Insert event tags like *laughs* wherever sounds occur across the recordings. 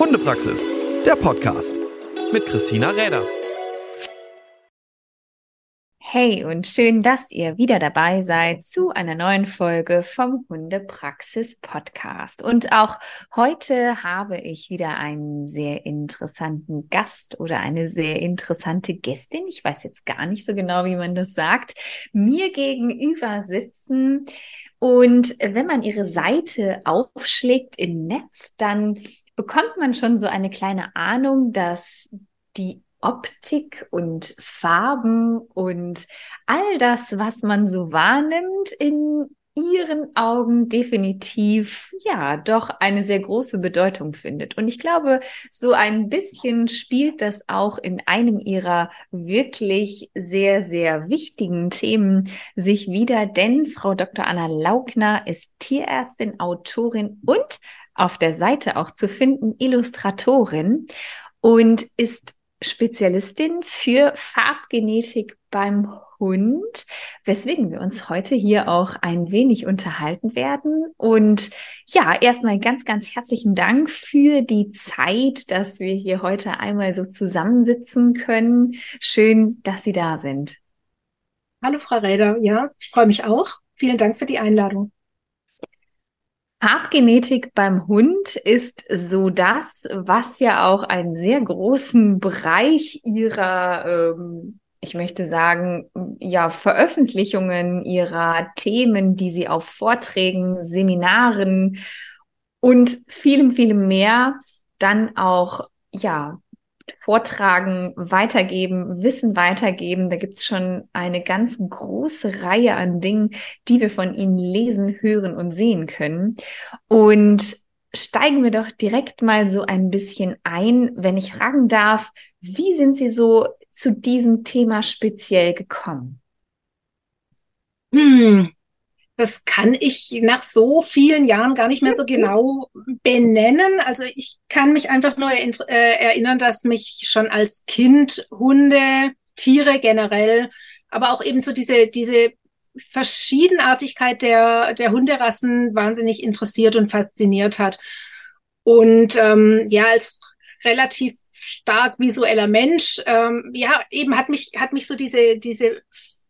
Hundepraxis, der Podcast mit Christina Räder. Hey und schön, dass ihr wieder dabei seid zu einer neuen Folge vom Hundepraxis Podcast. Und auch heute habe ich wieder einen sehr interessanten Gast oder eine sehr interessante Gästin. Ich weiß jetzt gar nicht so genau, wie man das sagt. Mir gegenüber sitzen. Und wenn man ihre Seite aufschlägt im Netz, dann bekommt man schon so eine kleine Ahnung, dass die Optik und Farben und all das, was man so wahrnimmt, in ihren Augen definitiv ja doch eine sehr große Bedeutung findet. Und ich glaube, so ein bisschen spielt das auch in einem ihrer wirklich sehr, sehr wichtigen Themen sich wieder, denn Frau Dr. Anna Laugner ist Tierärztin, Autorin und auf der Seite auch zu finden, Illustratorin und ist Spezialistin für Farbgenetik beim Hund, weswegen wir uns heute hier auch ein wenig unterhalten werden. Und ja, erstmal ganz, ganz herzlichen Dank für die Zeit, dass wir hier heute einmal so zusammensitzen können. Schön, dass Sie da sind. Hallo, Frau Räder. Ja, ich freue mich auch. Vielen Dank für die Einladung. Farbgenetik beim Hund ist so das, was ja auch einen sehr großen Bereich ihrer, ähm, ich möchte sagen, ja, Veröffentlichungen ihrer Themen, die sie auf Vorträgen, Seminaren und vielem, vielem mehr dann auch, ja, vortragen, weitergeben, Wissen weitergeben. Da gibt's schon eine ganz große Reihe an Dingen, die wir von Ihnen lesen, hören und sehen können. Und steigen wir doch direkt mal so ein bisschen ein, wenn ich fragen darf, wie sind Sie so zu diesem Thema speziell gekommen? Hm, das kann ich nach so vielen Jahren gar nicht mehr so genau benennen. Also ich kann mich einfach nur äh, erinnern, dass mich schon als Kind Hunde, Tiere generell, aber auch eben so diese, diese Verschiedenartigkeit der, der Hunderassen wahnsinnig interessiert und fasziniert hat. Und ähm, ja, als relativ stark visueller Mensch, ähm, ja, eben hat mich, hat mich so diese, diese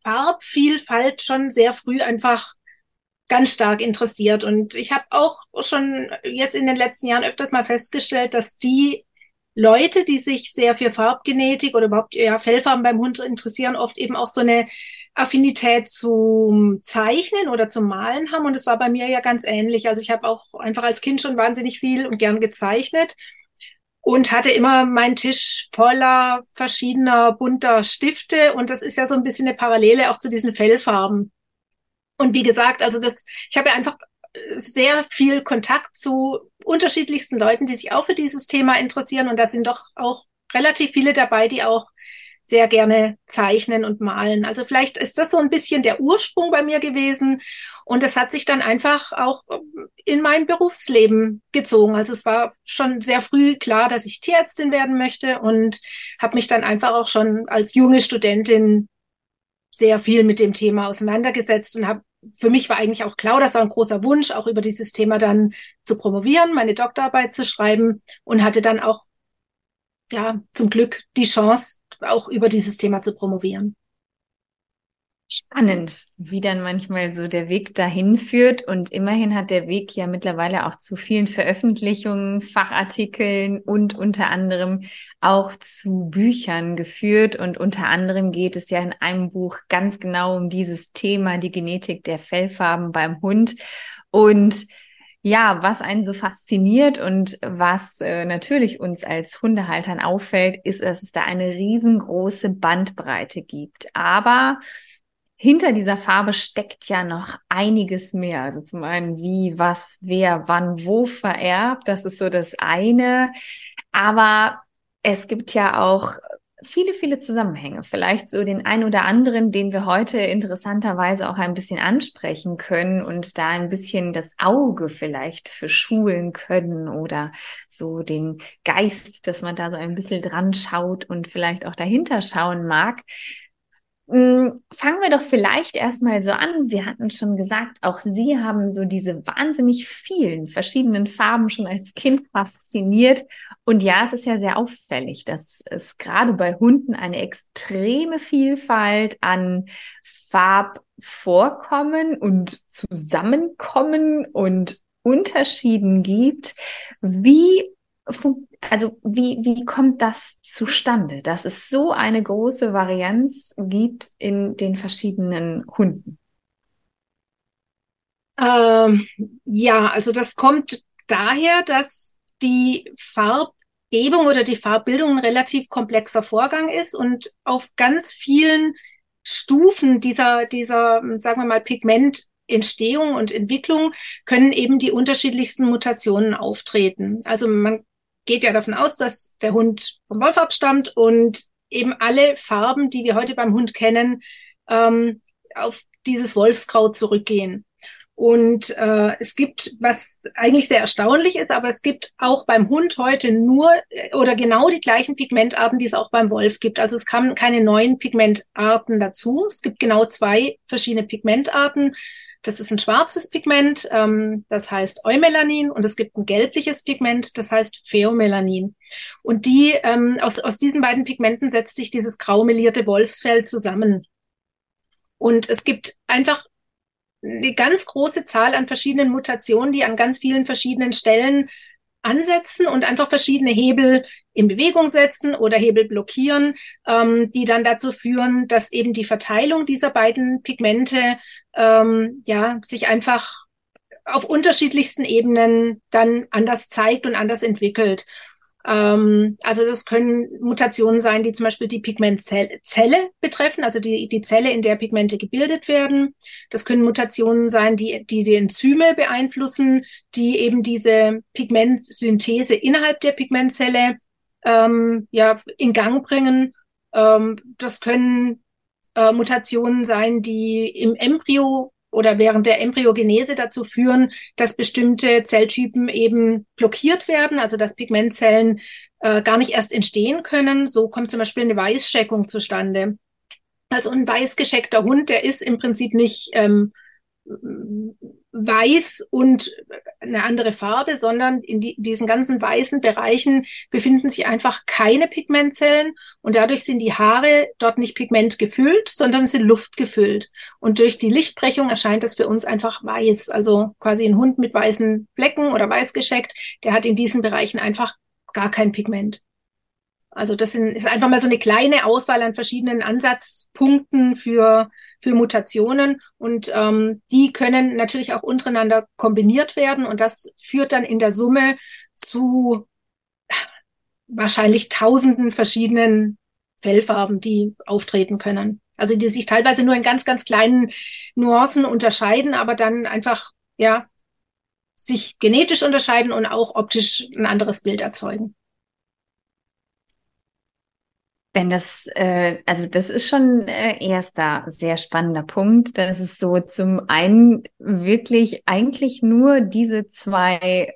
Farbvielfalt schon sehr früh einfach ganz stark interessiert. Und ich habe auch schon jetzt in den letzten Jahren öfters mal festgestellt, dass die Leute, die sich sehr für Farbgenetik oder überhaupt ja, Fellfarben beim Hund interessieren, oft eben auch so eine Affinität zum Zeichnen oder zum Malen haben. Und es war bei mir ja ganz ähnlich. Also ich habe auch einfach als Kind schon wahnsinnig viel und gern gezeichnet und hatte immer meinen Tisch voller verschiedener bunter Stifte. Und das ist ja so ein bisschen eine Parallele auch zu diesen Fellfarben. Und wie gesagt, also das, ich habe ja einfach äh, sehr viel Kontakt zu unterschiedlichsten Leuten, die sich auch für dieses Thema interessieren. Und da sind doch auch relativ viele dabei, die auch sehr gerne zeichnen und malen. Also vielleicht ist das so ein bisschen der Ursprung bei mir gewesen. Und das hat sich dann einfach auch ähm, in mein Berufsleben gezogen. Also es war schon sehr früh klar, dass ich Tierärztin werden möchte und habe mich dann einfach auch schon als junge Studentin sehr viel mit dem Thema auseinandergesetzt und habe für mich war eigentlich auch klar, das war ein großer Wunsch, auch über dieses Thema dann zu promovieren, meine Doktorarbeit zu schreiben und hatte dann auch, ja, zum Glück die Chance, auch über dieses Thema zu promovieren. Spannend, wie dann manchmal so der Weg dahin führt. Und immerhin hat der Weg ja mittlerweile auch zu vielen Veröffentlichungen, Fachartikeln und unter anderem auch zu Büchern geführt. Und unter anderem geht es ja in einem Buch ganz genau um dieses Thema, die Genetik der Fellfarben beim Hund. Und ja, was einen so fasziniert und was äh, natürlich uns als Hundehaltern auffällt, ist, dass es da eine riesengroße Bandbreite gibt. Aber hinter dieser Farbe steckt ja noch einiges mehr. Also zum einen, wie, was, wer, wann, wo vererbt. Das ist so das eine. Aber es gibt ja auch viele, viele Zusammenhänge. Vielleicht so den ein oder anderen, den wir heute interessanterweise auch ein bisschen ansprechen können und da ein bisschen das Auge vielleicht verschulen können oder so den Geist, dass man da so ein bisschen dran schaut und vielleicht auch dahinter schauen mag. Mm, fangen wir doch vielleicht erstmal so an. Sie hatten schon gesagt, auch Sie haben so diese wahnsinnig vielen verschiedenen Farben schon als Kind fasziniert. Und ja, es ist ja sehr auffällig, dass es gerade bei Hunden eine extreme Vielfalt an Farbvorkommen und Zusammenkommen und Unterschieden gibt. Wie also wie, wie kommt das zustande, dass es so eine große Varianz gibt in den verschiedenen Hunden? Ähm, ja, also das kommt daher, dass die Farbgebung oder die Farbbildung ein relativ komplexer Vorgang ist und auf ganz vielen Stufen dieser, dieser, sagen wir mal, Pigmententstehung und Entwicklung können eben die unterschiedlichsten Mutationen auftreten. Also man geht ja davon aus, dass der Hund vom Wolf abstammt und eben alle Farben, die wir heute beim Hund kennen, ähm, auf dieses Wolfsgrau zurückgehen. Und äh, es gibt, was eigentlich sehr erstaunlich ist, aber es gibt auch beim Hund heute nur äh, oder genau die gleichen Pigmentarten, die es auch beim Wolf gibt. Also es kamen keine neuen Pigmentarten dazu. Es gibt genau zwei verschiedene Pigmentarten. Das ist ein schwarzes Pigment, ähm, das heißt Eumelanin, und es gibt ein gelbliches Pigment, das heißt Pheomelanin. Und die ähm, aus, aus diesen beiden Pigmenten setzt sich dieses graumelierte Wolfsfell zusammen. Und es gibt einfach eine ganz große Zahl an verschiedenen Mutationen, die an ganz vielen verschiedenen Stellen ansetzen und einfach verschiedene Hebel in Bewegung setzen oder Hebel blockieren, ähm, die dann dazu führen, dass eben die Verteilung dieser beiden Pigmente ähm, ja sich einfach auf unterschiedlichsten Ebenen dann anders zeigt und anders entwickelt. Ähm, also das können Mutationen sein, die zum Beispiel die Pigmentzelle betreffen, also die, die Zelle, in der Pigmente gebildet werden. Das können Mutationen sein, die, die die Enzyme beeinflussen, die eben diese Pigmentsynthese innerhalb der Pigmentzelle ähm, ja, in Gang bringen. Ähm, das können äh, Mutationen sein, die im Embryo oder während der Embryogenese dazu führen, dass bestimmte Zelltypen eben blockiert werden, also dass Pigmentzellen äh, gar nicht erst entstehen können. So kommt zum Beispiel eine Weißscheckung zustande. Also ein weiß gescheckter Hund, der ist im Prinzip nicht ähm, weiß und eine andere Farbe, sondern in die, diesen ganzen weißen Bereichen befinden sich einfach keine Pigmentzellen und dadurch sind die Haare dort nicht pigmentgefüllt, sondern sind luftgefüllt. Und durch die Lichtbrechung erscheint das für uns einfach weiß. Also quasi ein Hund mit weißen Flecken oder weiß gescheckt, der hat in diesen Bereichen einfach gar kein Pigment. Also das sind, ist einfach mal so eine kleine Auswahl an verschiedenen Ansatzpunkten für für Mutationen und ähm, die können natürlich auch untereinander kombiniert werden und das führt dann in der Summe zu wahrscheinlich tausenden verschiedenen Fellfarben, die auftreten können. Also die sich teilweise nur in ganz, ganz kleinen Nuancen unterscheiden, aber dann einfach, ja, sich genetisch unterscheiden und auch optisch ein anderes Bild erzeugen. Denn das, äh, also das ist schon äh, erster sehr spannender Punkt, dass es so zum einen wirklich eigentlich nur diese zwei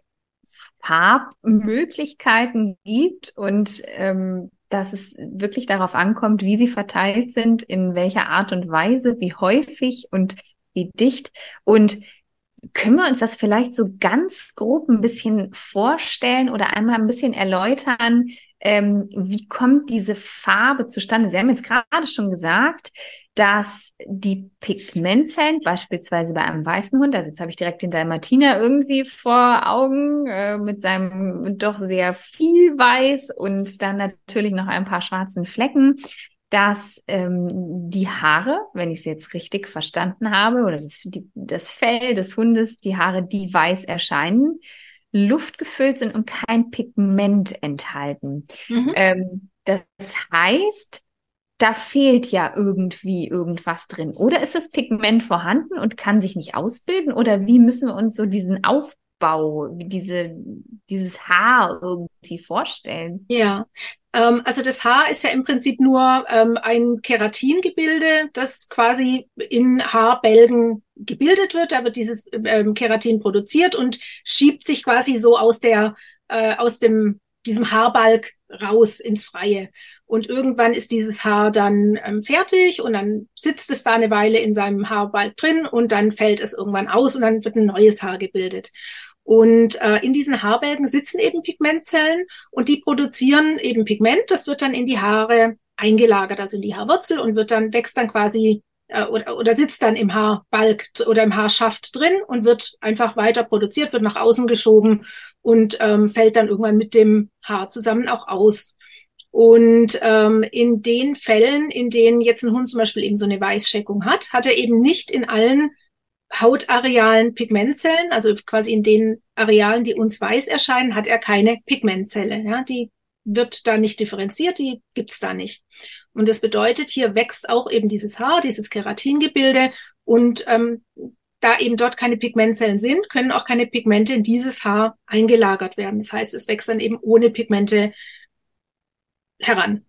Farbmöglichkeiten gibt und ähm, dass es wirklich darauf ankommt, wie sie verteilt sind, in welcher Art und Weise, wie häufig und wie dicht. Und können wir uns das vielleicht so ganz grob ein bisschen vorstellen oder einmal ein bisschen erläutern, ähm, wie kommt diese Farbe zustande? Sie haben jetzt gerade schon gesagt, dass die Pigmentzellen, beispielsweise bei einem weißen Hund, also jetzt habe ich direkt den Dalmatiner irgendwie vor Augen, äh, mit seinem doch sehr viel Weiß und dann natürlich noch ein paar schwarzen Flecken, dass ähm, die Haare, wenn ich es jetzt richtig verstanden habe, oder das, die, das Fell des Hundes, die Haare, die weiß erscheinen, luftgefüllt sind und kein Pigment enthalten. Mhm. Ähm, das heißt, da fehlt ja irgendwie irgendwas drin. Oder ist das Pigment vorhanden und kann sich nicht ausbilden? Oder wie müssen wir uns so diesen Aufbau, diese, dieses Haar irgendwie vorstellen? Ja, ähm, also das Haar ist ja im Prinzip nur ähm, ein Keratingebilde, das quasi in Haarbälgen gebildet wird. Da wird dieses ähm, Keratin produziert und schiebt sich quasi so aus der äh, aus dem diesem Haarbalg raus ins Freie. Und irgendwann ist dieses Haar dann ähm, fertig und dann sitzt es da eine Weile in seinem Haarball drin und dann fällt es irgendwann aus und dann wird ein neues Haar gebildet. Und äh, in diesen Haarbälgen sitzen eben Pigmentzellen und die produzieren eben Pigment. Das wird dann in die Haare eingelagert, also in die Haarwurzel und wird dann, wächst dann quasi äh, oder, oder sitzt dann im Haarbalg oder im Haarschaft drin und wird einfach weiter produziert, wird nach außen geschoben und ähm, fällt dann irgendwann mit dem Haar zusammen auch aus. Und ähm, in den Fällen, in denen jetzt ein Hund zum Beispiel eben so eine Weißscheckung hat, hat er eben nicht in allen Hautarealen Pigmentzellen, also quasi in den Arealen, die uns weiß erscheinen, hat er keine Pigmentzelle. Ja, die wird da nicht differenziert, die gibt's da nicht. Und das bedeutet, hier wächst auch eben dieses Haar, dieses Keratingebilde und ähm, da eben dort keine Pigmentzellen sind, können auch keine Pigmente in dieses Haar eingelagert werden. Das heißt, es wächst dann eben ohne Pigmente heran.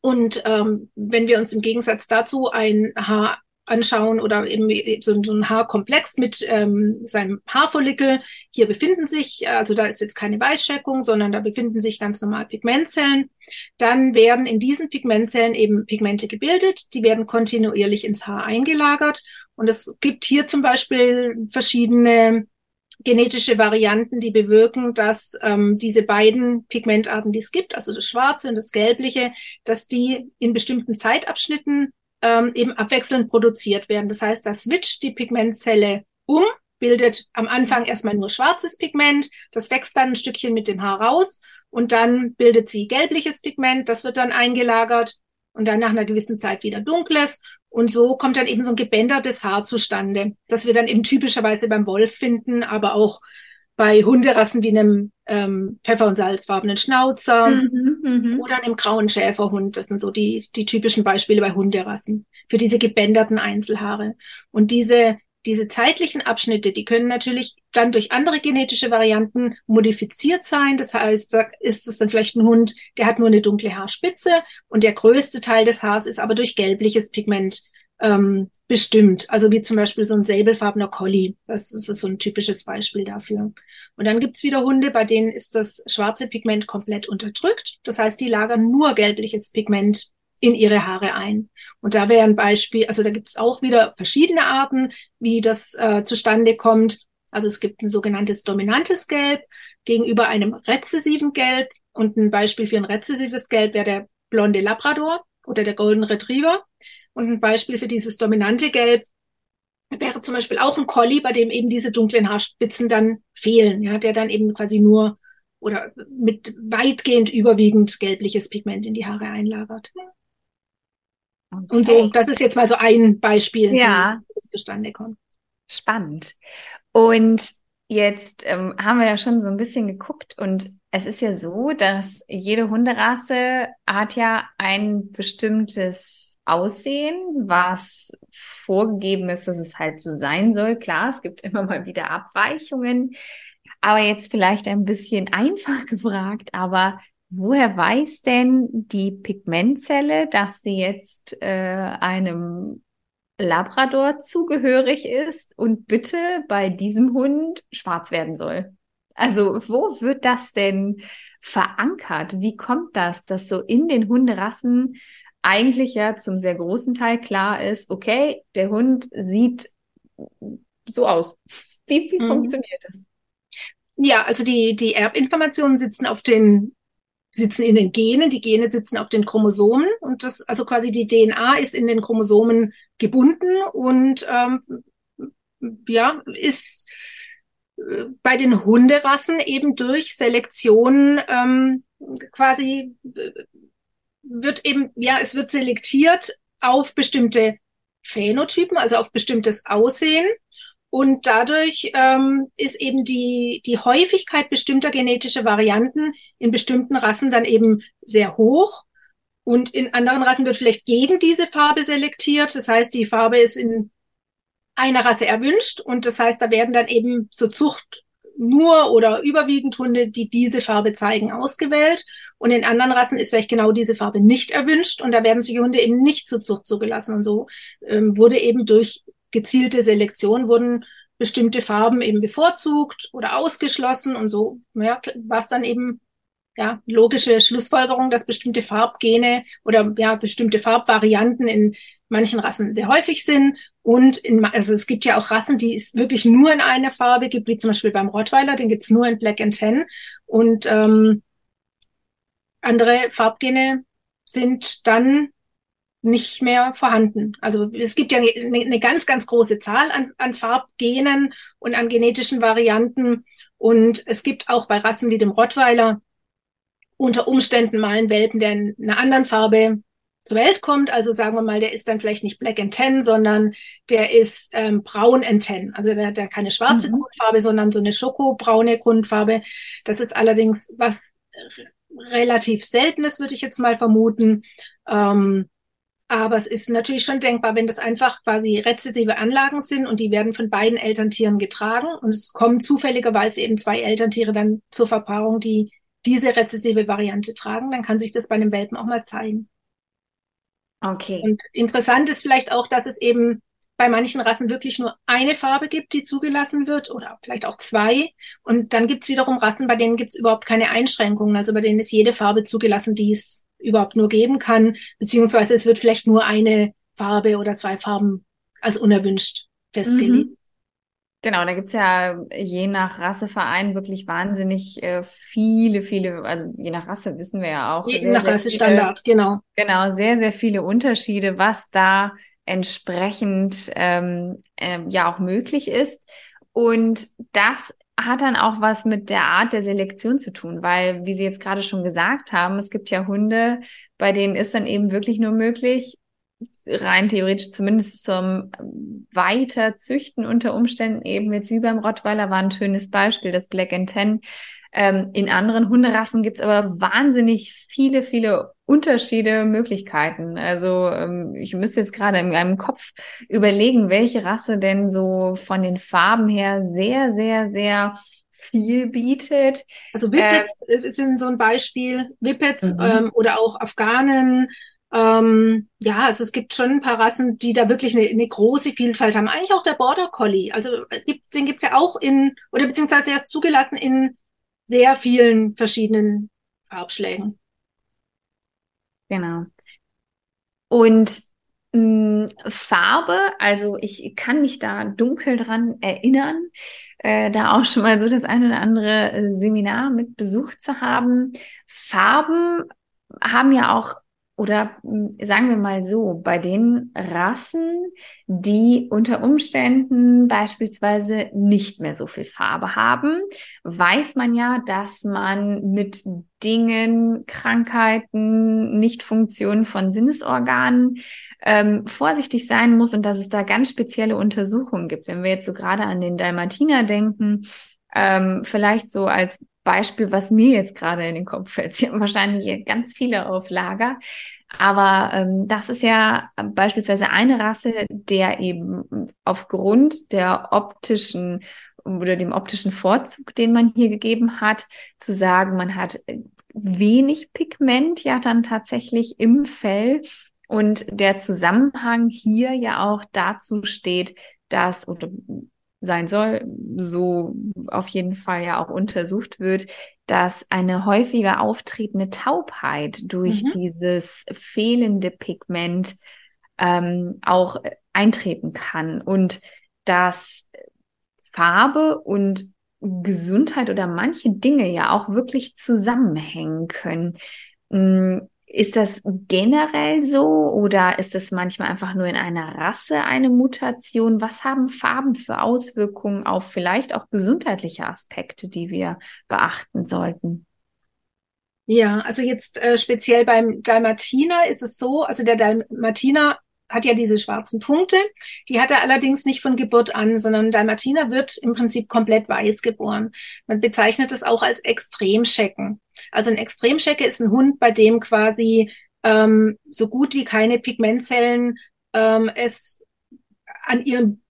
Und ähm, wenn wir uns im Gegensatz dazu ein Haar anschauen oder eben so, ein Haarkomplex mit ähm, seinem Haarfollikel. Hier befinden sich, also da ist jetzt keine Weißscheckung, sondern da befinden sich ganz normal Pigmentzellen. Dann werden in diesen Pigmentzellen eben Pigmente gebildet, die werden kontinuierlich ins Haar eingelagert. Und es gibt hier zum Beispiel verschiedene genetische Varianten, die bewirken, dass ähm, diese beiden Pigmentarten, die es gibt, also das Schwarze und das Gelbliche, dass die in bestimmten Zeitabschnitten ähm, eben abwechselnd produziert werden. Das heißt, da switcht die Pigmentzelle um, bildet am Anfang erstmal nur schwarzes Pigment, das wächst dann ein Stückchen mit dem Haar raus und dann bildet sie gelbliches Pigment, das wird dann eingelagert und dann nach einer gewissen Zeit wieder dunkles. Und so kommt dann eben so ein gebändertes Haar zustande, das wir dann eben typischerweise beim Wolf finden, aber auch bei Hunderassen wie einem ähm, Pfeffer- und Salzfarbenen Schnauzer mhm, mhm, oder einem grauen Schäferhund. Das sind so die, die typischen Beispiele bei Hunderassen für diese gebänderten Einzelhaare. Und diese, diese zeitlichen Abschnitte, die können natürlich dann durch andere genetische Varianten modifiziert sein. Das heißt, da ist es dann vielleicht ein Hund, der hat nur eine dunkle Haarspitze und der größte Teil des Haars ist aber durch gelbliches Pigment ähm, bestimmt. Also wie zum Beispiel so ein säbelfarbener Collie. Das ist so ein typisches Beispiel dafür. Und dann gibt's wieder Hunde, bei denen ist das schwarze Pigment komplett unterdrückt. Das heißt, die lagern nur gelbliches Pigment in ihre Haare ein. Und da wäre ein Beispiel, also da gibt's auch wieder verschiedene Arten, wie das äh, zustande kommt. Also es gibt ein sogenanntes dominantes Gelb gegenüber einem rezessiven Gelb. Und ein Beispiel für ein rezessives Gelb wäre der blonde Labrador oder der Golden Retriever. Und ein Beispiel für dieses dominante Gelb wäre zum Beispiel auch ein Collie, bei dem eben diese dunklen Haarspitzen dann fehlen, ja, der dann eben quasi nur oder mit weitgehend überwiegend gelbliches Pigment in die Haare einlagert. Okay. Und so, das ist jetzt mal so ein Beispiel, ja. wie es zustande kommt. Spannend. Und jetzt ähm, haben wir ja schon so ein bisschen geguckt und es ist ja so, dass jede Hunderasse hat ja ein bestimmtes Aussehen, was vorgegeben ist, dass es halt so sein soll. Klar, es gibt *laughs* immer mal wieder Abweichungen, aber jetzt vielleicht ein bisschen einfach *laughs* gefragt, aber woher weiß denn die Pigmentzelle, dass sie jetzt äh, einem Labrador zugehörig ist und bitte bei diesem Hund schwarz werden soll? Also wo wird das denn verankert? Wie kommt das, dass so in den Hunderassen eigentlich ja zum sehr großen Teil klar ist, okay, der Hund sieht so aus. Wie, wie mhm. funktioniert das? Ja, also die, die Erbinformationen sitzen auf den, sitzen in den Genen, die Gene sitzen auf den Chromosomen und das, also quasi die DNA ist in den Chromosomen gebunden und ähm, ja, ist äh, bei den Hunderassen eben durch Selektion ähm, quasi äh, wird eben, ja, es wird selektiert auf bestimmte Phänotypen, also auf bestimmtes Aussehen. Und dadurch ähm, ist eben die, die Häufigkeit bestimmter genetischer Varianten in bestimmten Rassen dann eben sehr hoch. Und in anderen Rassen wird vielleicht gegen diese Farbe selektiert. Das heißt, die Farbe ist in einer Rasse erwünscht. Und das heißt, da werden dann eben zur Zucht nur oder überwiegend Hunde, die diese Farbe zeigen, ausgewählt. Und in anderen Rassen ist vielleicht genau diese Farbe nicht erwünscht und da werden solche Hunde eben nicht zur Zucht zugelassen. Und so ähm, wurde eben durch gezielte Selektion wurden bestimmte Farben eben bevorzugt oder ausgeschlossen und so ja, war es dann eben ja, logische Schlussfolgerung, dass bestimmte Farbgene oder ja, bestimmte Farbvarianten in manchen Rassen sehr häufig sind. Und in, also es gibt ja auch Rassen, die es wirklich nur in einer Farbe gibt, wie zum Beispiel beim Rottweiler, den gibt's nur in Black and Tan. Und ähm, andere Farbgene sind dann nicht mehr vorhanden. Also es gibt ja eine, eine ganz, ganz große Zahl an, an Farbgenen und an genetischen Varianten. Und es gibt auch bei Rassen wie dem Rottweiler unter Umständen mal einen Welpen, der in einer anderen Farbe zur Welt kommt. Also sagen wir mal, der ist dann vielleicht nicht Black and Tan, sondern der ist ähm, braun and Tan. Also der hat ja keine schwarze mhm. Grundfarbe, sondern so eine schokobraune Grundfarbe. Das ist allerdings was relativ Seltenes, würde ich jetzt mal vermuten. Ähm, aber es ist natürlich schon denkbar, wenn das einfach quasi rezessive Anlagen sind und die werden von beiden Elterntieren getragen und es kommen zufälligerweise eben zwei Elterntiere dann zur Verpaarung, die diese rezessive Variante tragen, dann kann sich das bei einem Welpen auch mal zeigen. Okay. Und interessant ist vielleicht auch, dass es eben bei manchen Ratten wirklich nur eine Farbe gibt, die zugelassen wird oder vielleicht auch zwei. Und dann gibt es wiederum Ratten, bei denen gibt es überhaupt keine Einschränkungen. Also bei denen ist jede Farbe zugelassen, die es überhaupt nur geben kann, beziehungsweise es wird vielleicht nur eine Farbe oder zwei Farben als unerwünscht festgelegt. Mhm. Genau, da gibt's ja je nach Rasseverein wirklich wahnsinnig äh, viele, viele, also je nach Rasse wissen wir ja auch. Je sehr, nach Rassestandard, genau. Genau, sehr, sehr viele Unterschiede, was da entsprechend ähm, äh, ja auch möglich ist. Und das hat dann auch was mit der Art der Selektion zu tun, weil, wie Sie jetzt gerade schon gesagt haben, es gibt ja Hunde, bei denen ist dann eben wirklich nur möglich, rein theoretisch zumindest zum Weiterzüchten unter Umständen eben jetzt wie beim Rottweiler war ein schönes Beispiel, das Black and Ten. Ähm, in anderen Hunderassen gibt's aber wahnsinnig viele, viele Unterschiede, Möglichkeiten. Also ähm, ich müsste jetzt gerade in meinem Kopf überlegen, welche Rasse denn so von den Farben her sehr, sehr, sehr viel bietet. Also Whippets äh, sind so ein Beispiel, Whippets mhm. ähm, oder auch Afghanen. Ähm, ja, also es gibt schon ein paar Rassen, die da wirklich eine, eine große Vielfalt haben. Eigentlich auch der Border Collie. Also äh, gibt, den gibt's ja auch in, oder beziehungsweise jetzt zugelassen in sehr vielen verschiedenen Farbschlägen. Genau. Und mh, hm, Farbe, also ich kann mich da dunkel dran erinnern, äh, da auch schon mal so das ein oder andere Seminar mit besucht zu haben. Farben haben ja auch oder hm, sagen wir mal so, bei den Rassen, die unter Umständen beispielsweise nicht mehr so viel Farbe haben, weiß man ja, dass man mit Dingen, Krankheiten, Nichtfunktionen von Sinnesorganen ähm, vorsichtig sein muss und dass es da ganz spezielle Untersuchungen gibt. Wenn wir jetzt so gerade an den Dalmatiner denken, ähm, vielleicht so als Beispiel, was mir jetzt gerade in den Kopf fällt. *laughs* Sie haben wahrscheinlich ganz viele auf Lager. Aber ähm, das ist ja beispielsweise eine Rasse, der eben aufgrund der optischen oder dem optischen Vorzug, den man hier gegeben hat, zu sagen, man hat wenig Pigment ja dann tatsächlich im Fell. Und der Zusammenhang hier ja auch dazu steht, dass, oder sein soll, so auf jeden Fall ja auch untersucht wird, dass eine häufiger auftretende Taubheit durch mhm. dieses fehlende Pigment ähm, auch eintreten kann und dass Farbe und Gesundheit oder manche Dinge ja auch wirklich zusammenhängen können. Ist das generell so oder ist es manchmal einfach nur in einer Rasse eine Mutation? Was haben Farben für Auswirkungen auf vielleicht auch gesundheitliche Aspekte, die wir beachten sollten? Ja, also jetzt äh, speziell beim Dalmatiner ist es so, also der Dalmatiner hat ja diese schwarzen Punkte. Die hat er allerdings nicht von Geburt an, sondern Dalmatiner wird im Prinzip komplett weiß geboren. Man bezeichnet es auch als Extremschecken. Also ein Extremschecke ist ein Hund, bei dem quasi ähm, so gut wie keine Pigmentzellen ähm, es an ihrem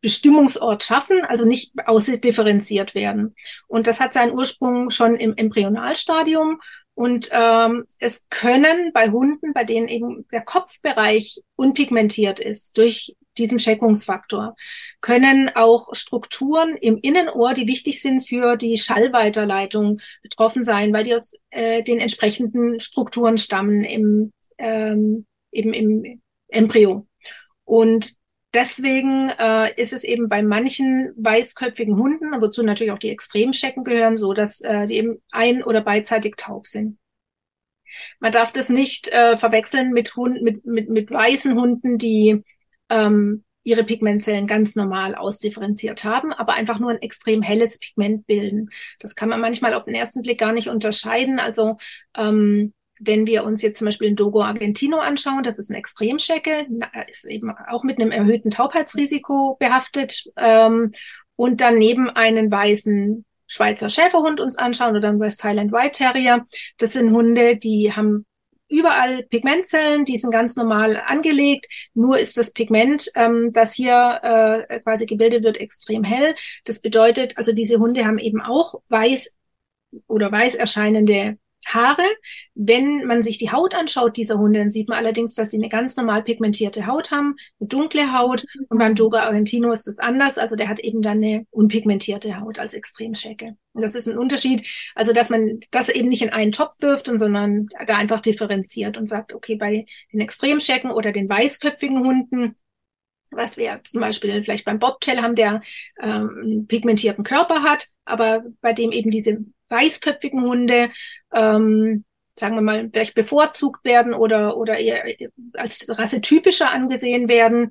Bestimmungsort schaffen, also nicht ausdifferenziert werden. Und das hat seinen Ursprung schon im Embryonalstadium und ähm, es können bei Hunden, bei denen eben der Kopfbereich unpigmentiert ist, durch diesen Checkungsfaktor, können auch Strukturen im Innenohr, die wichtig sind für die Schallweiterleitung, betroffen sein, weil die aus äh, den entsprechenden Strukturen stammen im, ähm, eben im Embryo. Und deswegen äh, ist es eben bei manchen weißköpfigen Hunden, wozu natürlich auch die Extremschecken gehören, so dass äh, die eben ein- oder beidseitig taub sind. Man darf das nicht äh, verwechseln mit, Hund, mit, mit, mit weißen Hunden, die ähm, ihre Pigmentzellen ganz normal ausdifferenziert haben, aber einfach nur ein extrem helles Pigment bilden. Das kann man manchmal auf den ersten Blick gar nicht unterscheiden. Also ähm, wenn wir uns jetzt zum Beispiel den Dogo Argentino anschauen, das ist ein Extremschecke, ist eben auch mit einem erhöhten Taubheitsrisiko behaftet ähm, und daneben einen weißen Schweizer Schäferhund uns anschauen oder ein West Highland White Terrier. Das sind Hunde, die haben überall Pigmentzellen, die sind ganz normal angelegt. Nur ist das Pigment, ähm, das hier äh, quasi gebildet wird, extrem hell. Das bedeutet, also diese Hunde haben eben auch weiß oder weiß erscheinende Haare. Wenn man sich die Haut anschaut dieser Hunde, dann sieht man allerdings, dass die eine ganz normal pigmentierte Haut haben, eine dunkle Haut. Und beim Doga Argentino ist es anders. Also der hat eben dann eine unpigmentierte Haut als Extremschecke. Und das ist ein Unterschied. Also, dass man das eben nicht in einen Topf wirft, sondern da einfach differenziert und sagt, okay, bei den Extremschecken oder den weißköpfigen Hunden, was wir zum Beispiel vielleicht beim Bobtail haben, der ähm, einen pigmentierten Körper hat, aber bei dem eben diese weißköpfigen Hunde, ähm, sagen wir mal, vielleicht bevorzugt werden oder, oder eher als rassetypischer angesehen werden.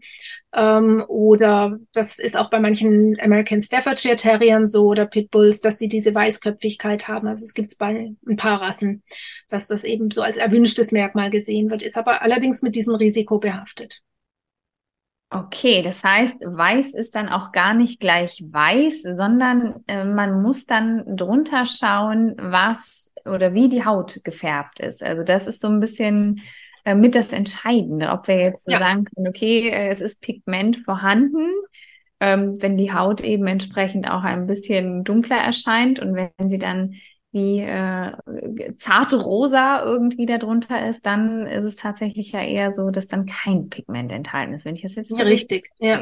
Ähm, oder das ist auch bei manchen American Staffordshire Terriern so oder Pitbulls, dass sie diese Weißköpfigkeit haben. Also es gibt es bei ein paar Rassen, dass das eben so als erwünschtes Merkmal gesehen wird, ist aber allerdings mit diesem Risiko behaftet. Okay, das heißt, weiß ist dann auch gar nicht gleich weiß, sondern äh, man muss dann drunter schauen, was oder wie die Haut gefärbt ist. Also das ist so ein bisschen äh, mit das Entscheidende, ob wir jetzt ja. sagen können, okay, äh, es ist Pigment vorhanden, ähm, wenn die Haut eben entsprechend auch ein bisschen dunkler erscheint und wenn sie dann wie äh, zarte Rosa irgendwie darunter ist, dann ist es tatsächlich ja eher so, dass dann kein Pigment enthalten ist, wenn ich das jetzt ja, richtig. Ja,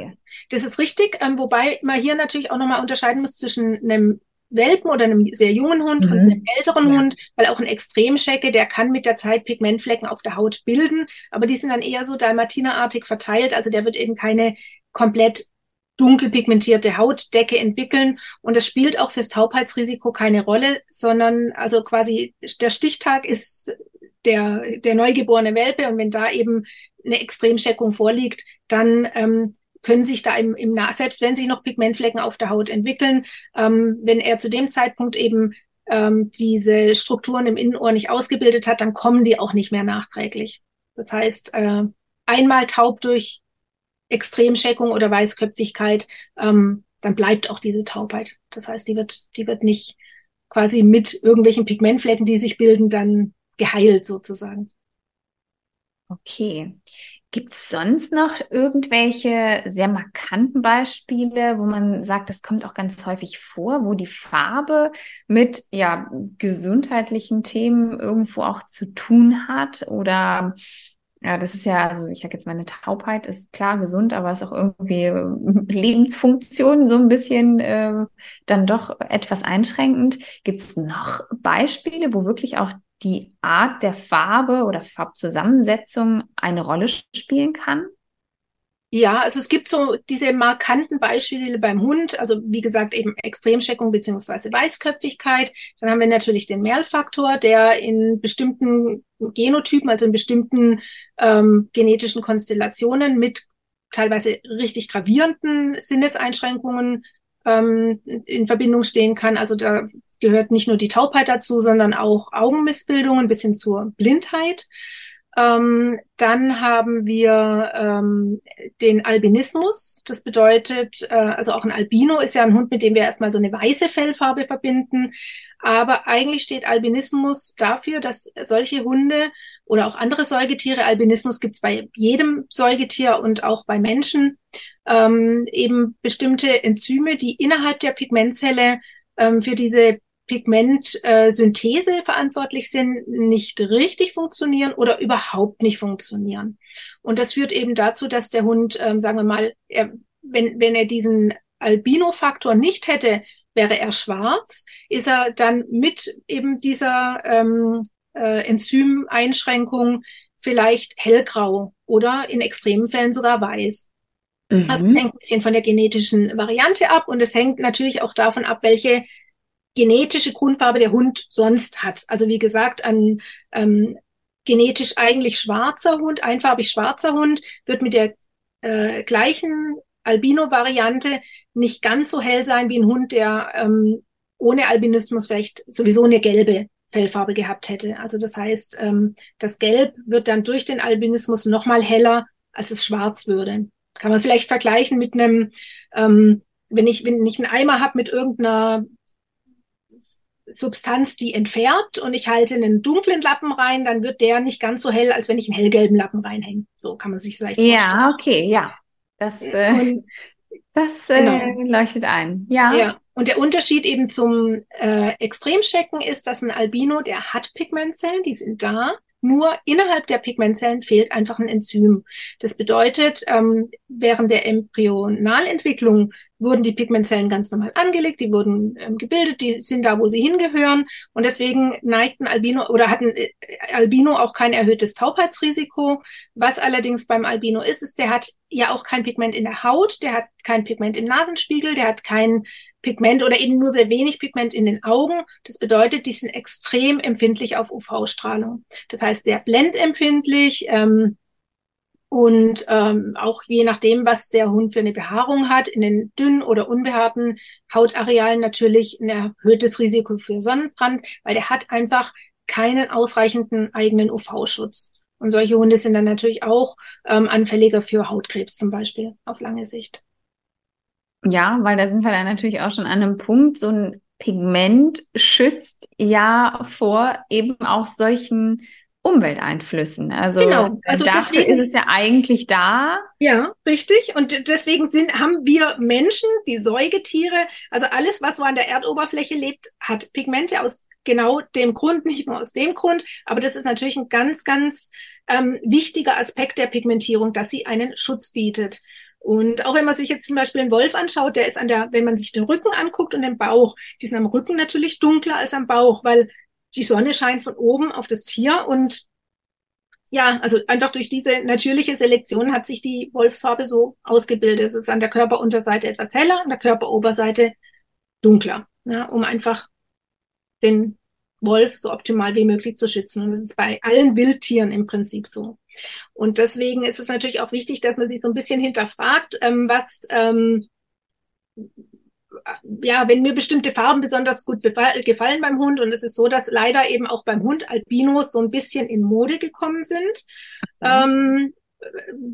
das ist richtig, ähm, wobei man hier natürlich auch nochmal unterscheiden muss zwischen einem Welpen oder einem sehr jungen Hund mhm. und einem älteren ja. Hund, weil auch ein Extremschecke, der kann mit der Zeit Pigmentflecken auf der Haut bilden, aber die sind dann eher so dalmatinerartig verteilt, also der wird eben keine komplett dunkel pigmentierte Hautdecke entwickeln. Und das spielt auch fürs Taubheitsrisiko keine Rolle, sondern also quasi der Stichtag ist der, der neugeborene Welpe. Und wenn da eben eine Extremscheckung vorliegt, dann ähm, können sich da im, im Nah, selbst wenn sich noch Pigmentflecken auf der Haut entwickeln, ähm, wenn er zu dem Zeitpunkt eben ähm, diese Strukturen im Innenohr nicht ausgebildet hat, dann kommen die auch nicht mehr nachträglich. Das heißt, äh, einmal taub durch Extremscheckung oder Weißköpfigkeit, ähm, dann bleibt auch diese Taubheit. Das heißt, die wird, die wird nicht quasi mit irgendwelchen Pigmentflecken, die sich bilden, dann geheilt sozusagen. Okay. Gibt es sonst noch irgendwelche sehr markanten Beispiele, wo man sagt, das kommt auch ganz häufig vor, wo die Farbe mit ja gesundheitlichen Themen irgendwo auch zu tun hat oder ja, das ist ja, also ich sag jetzt meine Taubheit ist klar gesund, aber ist auch irgendwie äh, Lebensfunktion so ein bisschen äh, dann doch etwas einschränkend. Gibt es noch Beispiele, wo wirklich auch die Art der Farbe oder Farbzusammensetzung eine Rolle spielen kann? Ja, also es gibt so diese markanten Beispiele beim Hund, also wie gesagt eben Extremscheckung beziehungsweise Weißköpfigkeit. Dann haben wir natürlich den Mehrfaktor, der in bestimmten Genotypen, also in bestimmten ähm, genetischen Konstellationen mit teilweise richtig gravierenden Sinneseinschränkungen ähm, in Verbindung stehen kann. Also da gehört nicht nur die Taubheit dazu, sondern auch Augenmissbildungen bis hin zur Blindheit. Ähm, dann haben wir ähm, den Albinismus. Das bedeutet, äh, also auch ein Albino ist ja ein Hund, mit dem wir erstmal so eine weiße Fellfarbe verbinden. Aber eigentlich steht Albinismus dafür, dass solche Hunde oder auch andere Säugetiere, Albinismus gibt es bei jedem Säugetier und auch bei Menschen, ähm, eben bestimmte Enzyme, die innerhalb der Pigmentzelle ähm, für diese Pigmentsynthese äh, verantwortlich sind, nicht richtig funktionieren oder überhaupt nicht funktionieren. Und das führt eben dazu, dass der Hund, ähm, sagen wir mal, er, wenn, wenn er diesen Albino-Faktor nicht hätte, wäre er schwarz, ist er dann mit eben dieser ähm, äh, Enzymeinschränkung vielleicht hellgrau oder in extremen Fällen sogar weiß. Mhm. Also es hängt ein bisschen von der genetischen Variante ab und es hängt natürlich auch davon ab, welche genetische Grundfarbe der Hund sonst hat. Also wie gesagt, ein ähm, genetisch eigentlich schwarzer Hund, einfarbig schwarzer Hund, wird mit der äh, gleichen Albino-Variante nicht ganz so hell sein wie ein Hund, der ähm, ohne Albinismus vielleicht sowieso eine gelbe Fellfarbe gehabt hätte. Also das heißt, ähm, das Gelb wird dann durch den Albinismus nochmal heller, als es schwarz würde. Kann man vielleicht vergleichen mit einem, ähm, wenn ich, wenn ich einen Eimer habe mit irgendeiner Substanz, die entfärbt und ich halte einen dunklen Lappen rein, dann wird der nicht ganz so hell, als wenn ich einen hellgelben Lappen reinhänge. So kann man sich vielleicht vorstellen. Ja, okay, ja. Das, äh, und, *laughs* das äh, genau. leuchtet ein. Ja. ja. Und der Unterschied eben zum äh, Extremchecken ist, dass ein Albino, der hat Pigmentzellen, die sind da. Nur innerhalb der Pigmentzellen fehlt einfach ein Enzym. Das bedeutet, ähm, während der Embryonalentwicklung wurden die Pigmentzellen ganz normal angelegt, die wurden ähm, gebildet, die sind da, wo sie hingehören. Und deswegen neigten Albino oder hatten äh, Albino auch kein erhöhtes Taubheitsrisiko. Was allerdings beim Albino ist, ist, der hat ja auch kein Pigment in der Haut, der hat kein Pigment im Nasenspiegel, der hat kein Pigment oder eben nur sehr wenig Pigment in den Augen. Das bedeutet, die sind extrem empfindlich auf UV-Strahlung. Das heißt, sehr blendempfindlich. Ähm, und ähm, auch je nachdem, was der Hund für eine Behaarung hat, in den dünnen oder unbehaarten Hautarealen natürlich ein erhöhtes Risiko für Sonnenbrand, weil der hat einfach keinen ausreichenden eigenen UV-Schutz. Und solche Hunde sind dann natürlich auch ähm, anfälliger für Hautkrebs zum Beispiel auf lange Sicht. Ja, weil da sind wir dann natürlich auch schon an einem Punkt, so ein Pigment schützt ja vor eben auch solchen Umwelteinflüssen. Also, genau. also dafür deswegen, ist es ja eigentlich da. Ja, richtig. Und deswegen sind, haben wir Menschen, die Säugetiere, also alles, was so an der Erdoberfläche lebt, hat Pigmente aus genau dem Grund, *laughs* nicht nur aus dem Grund. Aber das ist natürlich ein ganz, ganz ähm, wichtiger Aspekt der Pigmentierung, dass sie einen Schutz bietet. Und auch wenn man sich jetzt zum Beispiel einen Wolf anschaut, der ist an der, wenn man sich den Rücken anguckt und den Bauch, die sind am Rücken natürlich dunkler als am Bauch, weil die Sonne scheint von oben auf das Tier und ja, also einfach durch diese natürliche Selektion hat sich die Wolfsfarbe so ausgebildet. Es ist an der Körperunterseite etwas heller, an der Körperoberseite dunkler, ja, um einfach den Wolf so optimal wie möglich zu schützen. Und das ist bei allen Wildtieren im Prinzip so. Und deswegen ist es natürlich auch wichtig, dass man sich so ein bisschen hinterfragt, ähm, was, ähm, ja, wenn mir bestimmte Farben besonders gut gefallen beim Hund und es ist so, dass leider eben auch beim Hund Albinos so ein bisschen in Mode gekommen sind. Mhm. Ähm,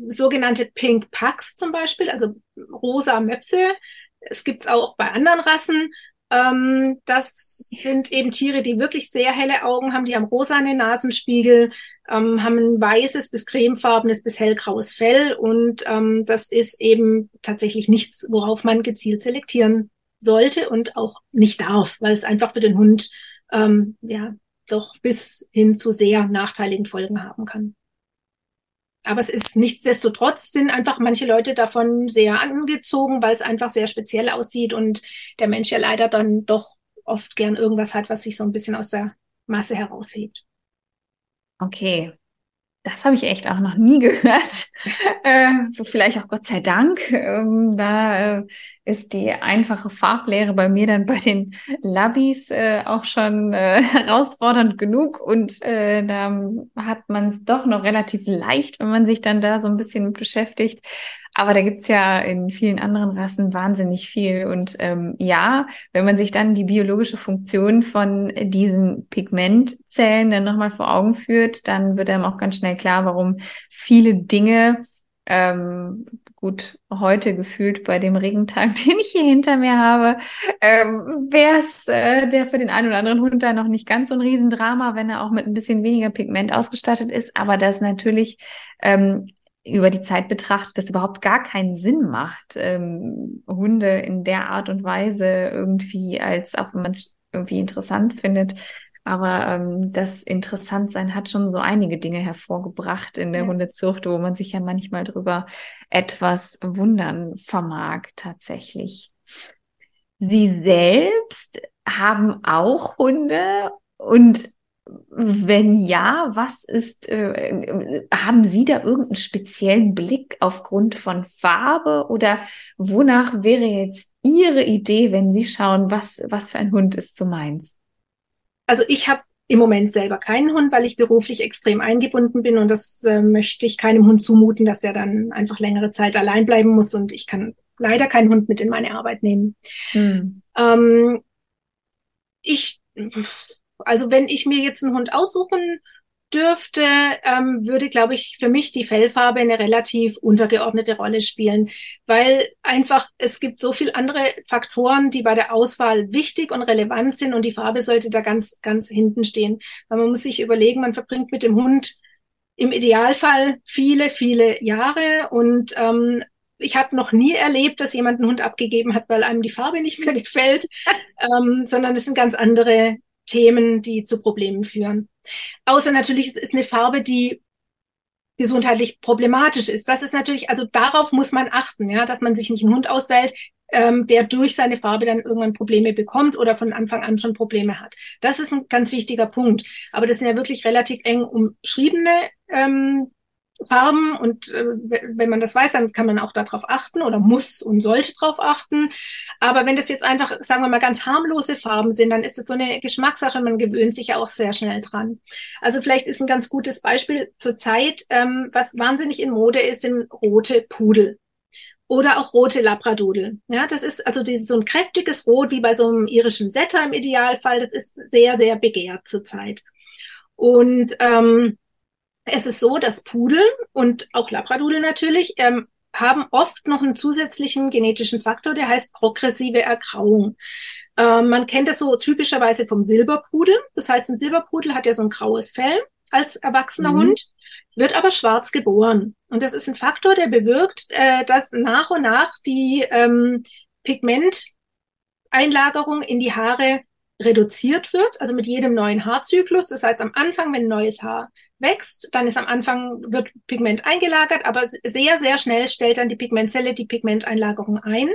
sogenannte Pink Pucks zum Beispiel, also rosa Möpse. Es gibt's auch bei anderen Rassen. Ähm, das sind eben Tiere, die wirklich sehr helle Augen haben, die haben rosane Nasenspiegel, ähm, haben ein weißes bis cremefarbenes bis hellgraues Fell und ähm, das ist eben tatsächlich nichts, worauf man gezielt selektieren sollte und auch nicht darf, weil es einfach für den Hund ähm, ja doch bis hin zu sehr nachteiligen Folgen haben kann. Aber es ist nichtsdestotrotz sind einfach manche Leute davon sehr angezogen, weil es einfach sehr speziell aussieht und der Mensch ja leider dann doch oft gern irgendwas hat, was sich so ein bisschen aus der Masse heraushebt. Okay, das habe ich echt auch noch nie *laughs* gehört. Äh, vielleicht auch Gott sei Dank. Ähm, da äh, ist die einfache Farblehre bei mir dann bei den Labis äh, auch schon äh, *laughs* herausfordernd genug. Und äh, da hat man es doch noch relativ leicht, wenn man sich dann da so ein bisschen beschäftigt. Aber da gibt's ja in vielen anderen Rassen wahnsinnig viel. Und ähm, ja, wenn man sich dann die biologische Funktion von diesen Pigmentzellen dann nochmal vor Augen führt, dann wird einem auch ganz schnell klar, warum viele Dinge ähm, gut, heute gefühlt bei dem Regentag, *laughs* den ich hier hinter mir habe, ähm, wäre es äh, der für den einen oder anderen Hund da noch nicht ganz so ein Riesendrama, wenn er auch mit ein bisschen weniger Pigment ausgestattet ist. Aber das natürlich ähm, über die Zeit betrachtet, das überhaupt gar keinen Sinn macht, ähm, Hunde in der Art und Weise irgendwie als, auch wenn man es irgendwie interessant findet. Aber ähm, das Interessantsein hat schon so einige Dinge hervorgebracht in der ja. Hundezucht, wo man sich ja manchmal drüber etwas wundern vermag tatsächlich. Sie selbst haben auch Hunde und wenn ja, was ist, äh, haben Sie da irgendeinen speziellen Blick aufgrund von Farbe oder wonach wäre jetzt Ihre Idee, wenn Sie schauen, was, was für ein Hund ist zu meins? Also ich habe im Moment selber keinen Hund, weil ich beruflich extrem eingebunden bin und das äh, möchte ich keinem Hund zumuten, dass er dann einfach längere Zeit allein bleiben muss und ich kann leider keinen Hund mit in meine Arbeit nehmen. Hm. Ähm, ich also wenn ich mir jetzt einen Hund aussuchen dürfte, ähm, würde, glaube ich, für mich die Fellfarbe eine relativ untergeordnete Rolle spielen, weil einfach es gibt so viel andere Faktoren, die bei der Auswahl wichtig und relevant sind und die Farbe sollte da ganz, ganz hinten stehen. Weil man muss sich überlegen, man verbringt mit dem Hund im Idealfall viele, viele Jahre und ähm, ich habe noch nie erlebt, dass jemand einen Hund abgegeben hat, weil einem die Farbe nicht mehr *laughs* gefällt, ähm, sondern das sind ganz andere Themen, die zu Problemen führen. Außer natürlich, es ist eine Farbe, die gesundheitlich problematisch ist. Das ist natürlich, also darauf muss man achten, ja, dass man sich nicht einen Hund auswählt, ähm, der durch seine Farbe dann irgendwann Probleme bekommt oder von Anfang an schon Probleme hat. Das ist ein ganz wichtiger Punkt. Aber das sind ja wirklich relativ eng umschriebene ähm, Farben und äh, wenn man das weiß, dann kann man auch darauf achten oder muss und sollte darauf achten. Aber wenn das jetzt einfach, sagen wir mal, ganz harmlose Farben sind, dann ist es so eine Geschmackssache, man gewöhnt sich ja auch sehr schnell dran. Also vielleicht ist ein ganz gutes Beispiel zur Zeit, ähm, was wahnsinnig in Mode ist, sind rote Pudel oder auch rote Labradudel. Ja, das ist also dieses, so ein kräftiges Rot wie bei so einem irischen Setter im Idealfall. Das ist sehr, sehr begehrt zurzeit. Und ähm, es ist so, dass Pudel und auch Labradudel natürlich ähm, haben oft noch einen zusätzlichen genetischen Faktor, der heißt progressive Ergrauung. Ähm, man kennt das so typischerweise vom Silberpudel. Das heißt, ein Silberpudel hat ja so ein graues Fell als erwachsener mhm. Hund, wird aber schwarz geboren. Und das ist ein Faktor, der bewirkt, äh, dass nach und nach die ähm, Pigmenteinlagerung in die Haare reduziert wird, also mit jedem neuen Haarzyklus. Das heißt, am Anfang, wenn neues Haar wächst, dann ist am Anfang, wird Pigment eingelagert, aber sehr, sehr schnell stellt dann die Pigmentzelle die Pigmenteinlagerung ein.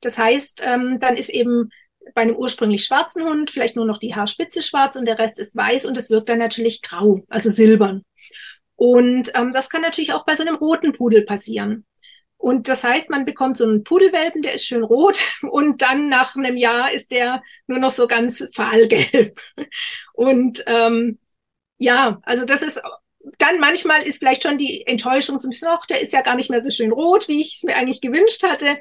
Das heißt, ähm, dann ist eben bei einem ursprünglich schwarzen Hund vielleicht nur noch die Haarspitze schwarz und der Rest ist weiß und es wirkt dann natürlich grau, also silbern. Und ähm, das kann natürlich auch bei so einem roten Pudel passieren. Und das heißt, man bekommt so einen Pudelwelpen, der ist schön rot *laughs* und dann nach einem Jahr ist der nur noch so ganz fahlgelb. *laughs* Und ähm, ja, also das ist dann manchmal ist vielleicht schon die Enttäuschung so ein bisschen, ach, der ist ja gar nicht mehr so schön rot, wie ich es mir eigentlich gewünscht hatte.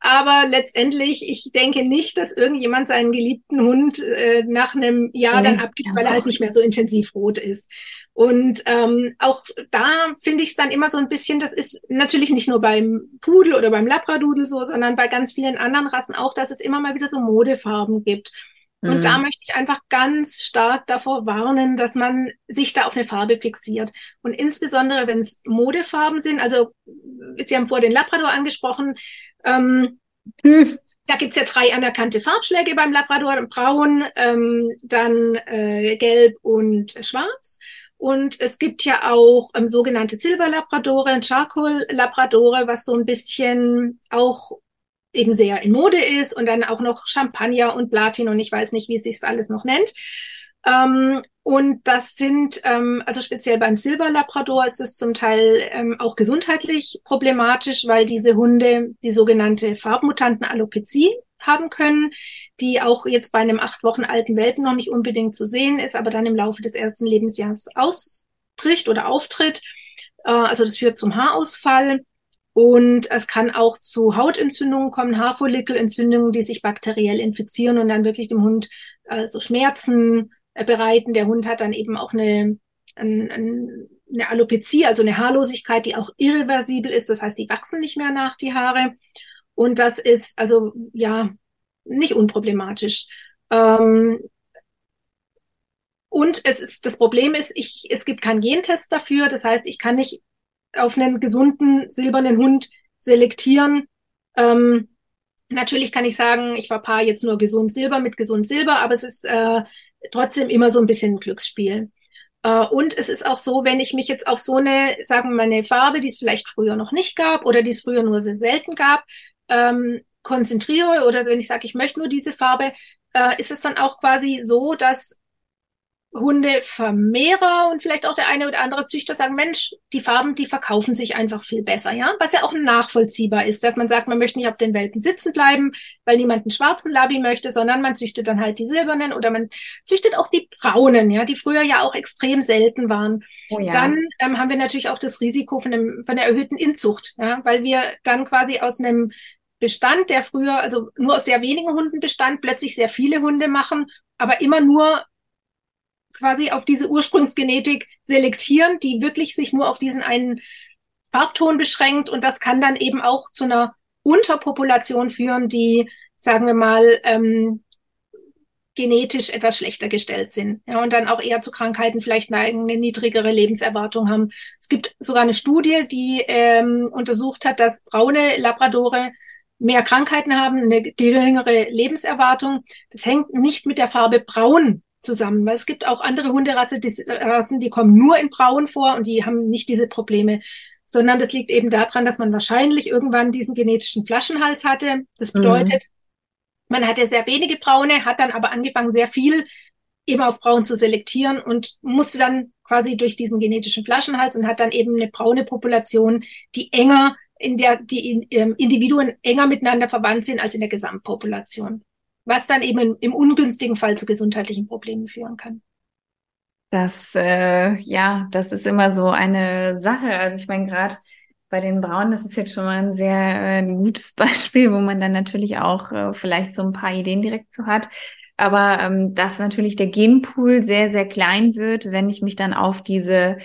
Aber letztendlich, ich denke nicht, dass irgendjemand seinen geliebten Hund äh, nach einem Jahr dann abgibt, weil er halt nicht mehr so intensiv rot ist. Und ähm, auch da finde ich es dann immer so ein bisschen, das ist natürlich nicht nur beim Pudel oder beim Labradudel so, sondern bei ganz vielen anderen Rassen auch, dass es immer mal wieder so Modefarben gibt. Und mhm. da möchte ich einfach ganz stark davor warnen, dass man sich da auf eine Farbe fixiert. Und insbesondere, wenn es Modefarben sind, also Sie haben vor den Labrador angesprochen, ähm, mhm. Da gibt's ja drei anerkannte Farbschläge beim Labrador, braun, ähm, dann äh, gelb und schwarz. Und es gibt ja auch ähm, sogenannte Silberlabradore, Charcoal-Labradore, was so ein bisschen auch eben sehr in Mode ist und dann auch noch Champagner und Platin und ich weiß nicht, wie sich alles noch nennt. Ähm, und das sind, ähm, also speziell beim Silberlabrador ist es zum Teil ähm, auch gesundheitlich problematisch, weil diese Hunde die sogenannte Farbmutanten-Alopezie haben können, die auch jetzt bei einem acht Wochen alten Welpen noch nicht unbedingt zu sehen ist, aber dann im Laufe des ersten Lebensjahres ausbricht oder auftritt. Äh, also das führt zum Haarausfall. Und es kann auch zu Hautentzündungen kommen, Haarfollikelentzündungen, die sich bakteriell infizieren und dann wirklich dem Hund also Schmerzen äh, bereiten. Der Hund hat dann eben auch eine, eine, Alopezie, also eine Haarlosigkeit, die auch irreversibel ist. Das heißt, die wachsen nicht mehr nach, die Haare. Und das ist also ja nicht unproblematisch. Ähm, und es ist, das Problem ist, ich, es gibt keinen Gentest dafür. Das heißt, ich kann nicht auf einen gesunden silbernen Hund selektieren, ähm, Natürlich kann ich sagen, ich verpaare jetzt nur gesund Silber mit gesund Silber, aber es ist äh, trotzdem immer so ein bisschen ein Glücksspiel. Äh, und es ist auch so, wenn ich mich jetzt auf so eine, sagen wir mal, eine Farbe, die es vielleicht früher noch nicht gab oder die es früher nur sehr selten gab, ähm, konzentriere oder wenn ich sage, ich möchte nur diese Farbe, äh, ist es dann auch quasi so, dass Hundevermehrer und vielleicht auch der eine oder andere Züchter sagen, Mensch, die Farben, die verkaufen sich einfach viel besser, ja, was ja auch nachvollziehbar ist, dass man sagt, man möchte nicht auf den Welpen sitzen bleiben, weil niemand einen schwarzen Labi möchte, sondern man züchtet dann halt die silbernen oder man züchtet auch die braunen, ja, die früher ja auch extrem selten waren. Oh ja. Dann ähm, haben wir natürlich auch das Risiko von, dem, von der erhöhten Inzucht, ja, weil wir dann quasi aus einem Bestand, der früher also nur aus sehr wenigen Hunden bestand, plötzlich sehr viele Hunde machen, aber immer nur quasi auf diese Ursprungsgenetik selektieren, die wirklich sich nur auf diesen einen Farbton beschränkt. Und das kann dann eben auch zu einer Unterpopulation führen, die, sagen wir mal, ähm, genetisch etwas schlechter gestellt sind. Ja, und dann auch eher zu Krankheiten vielleicht neigen, eine niedrigere Lebenserwartung haben. Es gibt sogar eine Studie, die ähm, untersucht hat, dass braune Labradore mehr Krankheiten haben, eine geringere Lebenserwartung. Das hängt nicht mit der Farbe braun zusammen, weil es gibt auch andere Hunderassen, die, Rassen, die kommen nur in Braun vor und die haben nicht diese Probleme, sondern das liegt eben daran, dass man wahrscheinlich irgendwann diesen genetischen Flaschenhals hatte. Das bedeutet, mhm. man hatte sehr wenige Braune, hat dann aber angefangen, sehr viel eben auf Braun zu selektieren und musste dann quasi durch diesen genetischen Flaschenhals und hat dann eben eine braune Population, die enger in der die ähm, Individuen enger miteinander verwandt sind als in der Gesamtpopulation was dann eben im, im ungünstigen Fall zu gesundheitlichen Problemen führen kann. Das, äh, ja, das ist immer so eine Sache. Also ich meine, gerade bei den Braunen, das ist jetzt schon mal ein sehr äh, gutes *laughs* Beispiel, wo man dann natürlich auch äh, vielleicht so ein paar Ideen direkt zu hat. Aber ähm, dass natürlich der Genpool sehr, sehr klein wird, wenn ich mich dann auf diese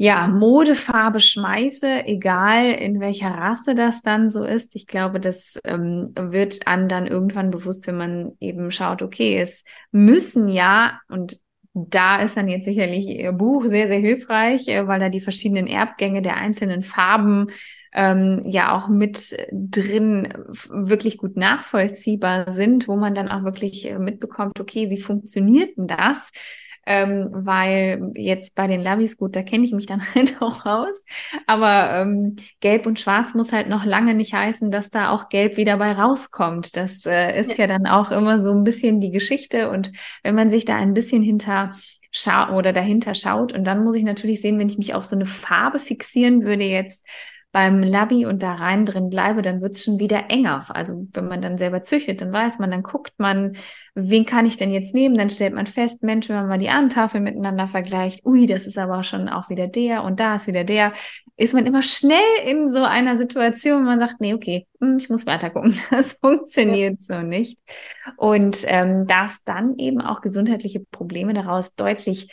ja, Modefarbe schmeiße, egal in welcher Rasse das dann so ist. Ich glaube, das ähm, wird einem dann irgendwann bewusst, wenn man eben schaut, okay, es müssen ja, und da ist dann jetzt sicherlich Ihr Buch sehr, sehr hilfreich, äh, weil da die verschiedenen Erbgänge der einzelnen Farben ähm, ja auch mit drin wirklich gut nachvollziehbar sind, wo man dann auch wirklich äh, mitbekommt, okay, wie funktioniert denn das? Ähm, weil jetzt bei den Labis, gut, da kenne ich mich dann *laughs* halt auch aus, aber ähm, Gelb und Schwarz muss halt noch lange nicht heißen, dass da auch Gelb wieder bei rauskommt. Das äh, ist ja. ja dann auch immer so ein bisschen die Geschichte und wenn man sich da ein bisschen hinter schau oder dahinter schaut und dann muss ich natürlich sehen, wenn ich mich auf so eine Farbe fixieren würde jetzt beim Labby und da rein drin bleibe, dann wird es schon wieder enger. Also wenn man dann selber züchtet, dann weiß man, dann guckt man, wen kann ich denn jetzt nehmen? Dann stellt man fest, Mensch, wenn man mal die Ahnentafel miteinander vergleicht, ui, das ist aber schon auch wieder der und da ist wieder der, ist man immer schnell in so einer Situation, wo man sagt, nee, okay, hm, ich muss weiter gucken, *laughs* das funktioniert ja. so nicht. Und ähm, dass dann eben auch gesundheitliche Probleme daraus deutlich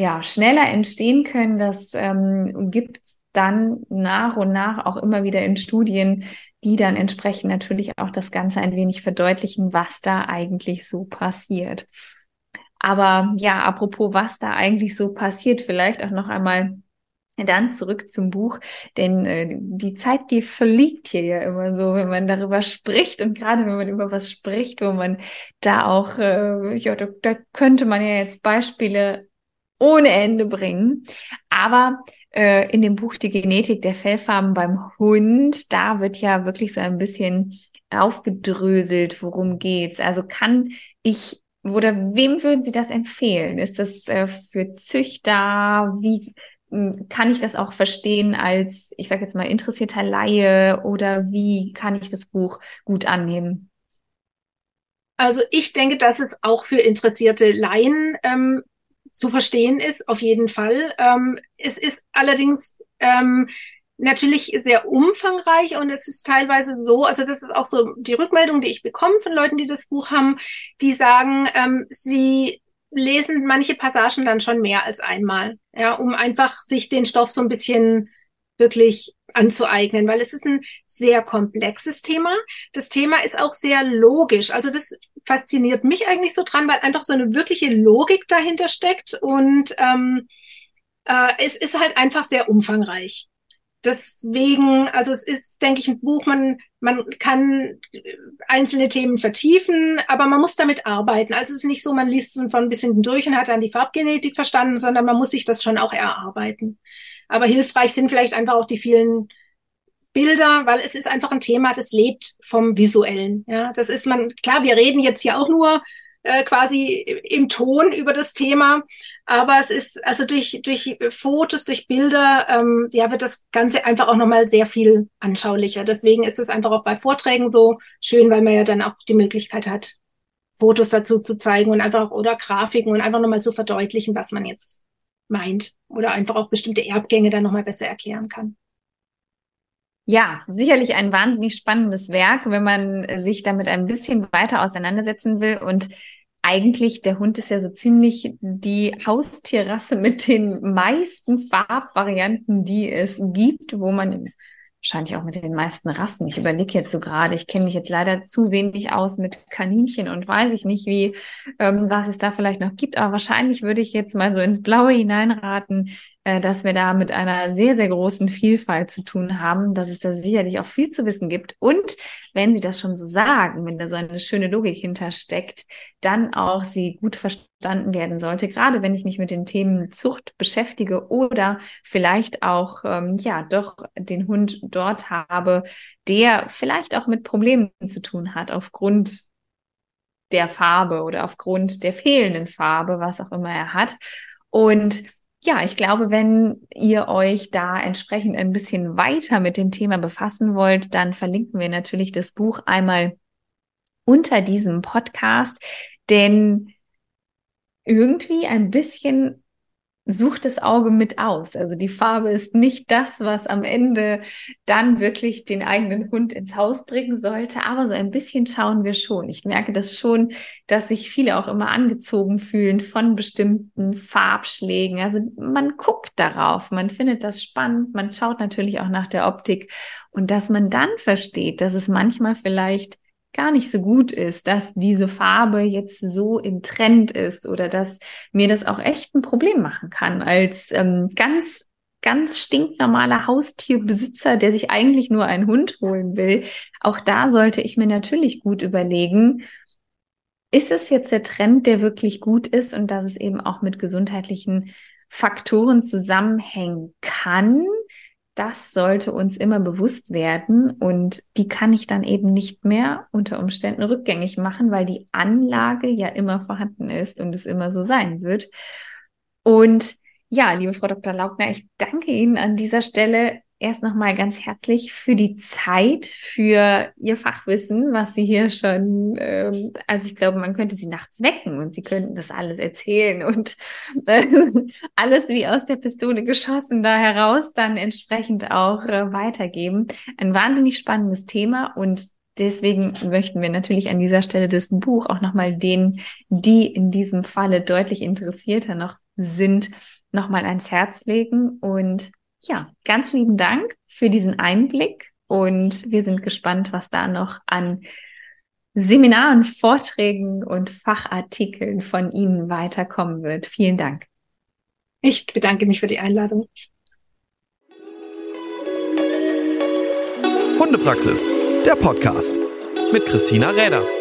ja, schneller entstehen können, das ähm, gibt dann nach und nach auch immer wieder in Studien, die dann entsprechend natürlich auch das Ganze ein wenig verdeutlichen, was da eigentlich so passiert. Aber ja, apropos, was da eigentlich so passiert, vielleicht auch noch einmal dann zurück zum Buch, denn äh, die Zeit, die verliegt hier ja immer so, wenn man darüber spricht und gerade wenn man über was spricht, wo man da auch, äh, ja, da, da könnte man ja jetzt Beispiele ohne Ende bringen. Aber äh, in dem Buch Die Genetik der Fellfarben beim Hund, da wird ja wirklich so ein bisschen aufgedröselt, worum geht's. Also kann ich oder wem würden Sie das empfehlen? Ist das äh, für Züchter? Wie hm, kann ich das auch verstehen als, ich sage jetzt mal, interessierter Laie oder wie kann ich das Buch gut annehmen? Also ich denke, dass es auch für interessierte Laien ähm, zu verstehen ist, auf jeden Fall. Ähm, es ist allerdings ähm, natürlich sehr umfangreich und es ist teilweise so, also das ist auch so die Rückmeldung, die ich bekomme von Leuten, die das Buch haben, die sagen, ähm, sie lesen manche Passagen dann schon mehr als einmal, ja, um einfach sich den Stoff so ein bisschen wirklich anzueignen, weil es ist ein sehr komplexes Thema. Das Thema ist auch sehr logisch. Also das fasziniert mich eigentlich so dran, weil einfach so eine wirkliche Logik dahinter steckt und ähm, äh, es ist halt einfach sehr umfangreich. deswegen, also es ist, denke ich, ein Buch, man, man kann einzelne Themen vertiefen, aber man muss damit arbeiten. Also es ist nicht so, man liest es von ein bisschen durch und hat dann die Farbgenetik verstanden, sondern man muss sich das schon auch erarbeiten. Aber hilfreich sind vielleicht einfach auch die vielen Bilder, weil es ist einfach ein Thema, das lebt vom Visuellen. Ja, das ist man, klar, wir reden jetzt hier auch nur äh, quasi im Ton über das Thema. Aber es ist also durch, durch Fotos, durch Bilder, ähm, ja, wird das Ganze einfach auch nochmal sehr viel anschaulicher. Deswegen ist es einfach auch bei Vorträgen so schön, weil man ja dann auch die Möglichkeit hat, Fotos dazu zu zeigen und einfach oder Grafiken und einfach nochmal zu verdeutlichen, was man jetzt meint oder einfach auch bestimmte Erbgänge dann nochmal besser erklären kann. Ja, sicherlich ein wahnsinnig spannendes Werk, wenn man sich damit ein bisschen weiter auseinandersetzen will. Und eigentlich, der Hund ist ja so ziemlich die Haustierrasse mit den meisten Farbvarianten, die es gibt, wo man wahrscheinlich auch mit den meisten Rassen. Ich überlege jetzt so gerade, ich kenne mich jetzt leider zu wenig aus mit Kaninchen und weiß ich nicht, wie, ähm, was es da vielleicht noch gibt. Aber wahrscheinlich würde ich jetzt mal so ins Blaue hineinraten, dass wir da mit einer sehr, sehr großen Vielfalt zu tun haben, dass es da sicherlich auch viel zu wissen gibt. Und wenn Sie das schon so sagen, wenn da so eine schöne Logik hintersteckt, dann auch sie gut verstanden werden sollte, gerade wenn ich mich mit den Themen Zucht beschäftige oder vielleicht auch, ähm, ja, doch den Hund dort habe, der vielleicht auch mit Problemen zu tun hat aufgrund der Farbe oder aufgrund der fehlenden Farbe, was auch immer er hat. Und ja, ich glaube, wenn ihr euch da entsprechend ein bisschen weiter mit dem Thema befassen wollt, dann verlinken wir natürlich das Buch einmal unter diesem Podcast, denn irgendwie ein bisschen sucht das Auge mit aus. Also die Farbe ist nicht das, was am Ende dann wirklich den eigenen Hund ins Haus bringen sollte, aber so ein bisschen schauen wir schon. Ich merke das schon, dass sich viele auch immer angezogen fühlen von bestimmten Farbschlägen. Also man guckt darauf, man findet das spannend, man schaut natürlich auch nach der Optik und dass man dann versteht, dass es manchmal vielleicht gar nicht so gut ist, dass diese Farbe jetzt so im Trend ist oder dass mir das auch echt ein Problem machen kann als ähm, ganz ganz stinknormaler Haustierbesitzer, der sich eigentlich nur einen Hund holen will. Auch da sollte ich mir natürlich gut überlegen, ist es jetzt der Trend, der wirklich gut ist und dass es eben auch mit gesundheitlichen Faktoren zusammenhängen kann? Das sollte uns immer bewusst werden und die kann ich dann eben nicht mehr unter Umständen rückgängig machen, weil die Anlage ja immer vorhanden ist und es immer so sein wird. Und ja, liebe Frau Dr. Laugner, ich danke Ihnen an dieser Stelle erst nochmal ganz herzlich für die Zeit, für Ihr Fachwissen, was Sie hier schon, ähm, also ich glaube, man könnte Sie nachts wecken und Sie könnten das alles erzählen und äh, *laughs* alles wie aus der Pistole geschossen da heraus dann entsprechend auch äh, weitergeben. Ein wahnsinnig spannendes Thema und Deswegen möchten wir natürlich an dieser Stelle das Buch auch nochmal denen, die in diesem Falle deutlich interessierter noch sind, nochmal ans Herz legen und ja, ganz lieben Dank für diesen Einblick und wir sind gespannt, was da noch an Seminaren, Vorträgen und Fachartikeln von Ihnen weiterkommen wird. Vielen Dank. Ich bedanke mich für die Einladung. Hundepraxis, der Podcast mit Christina Räder.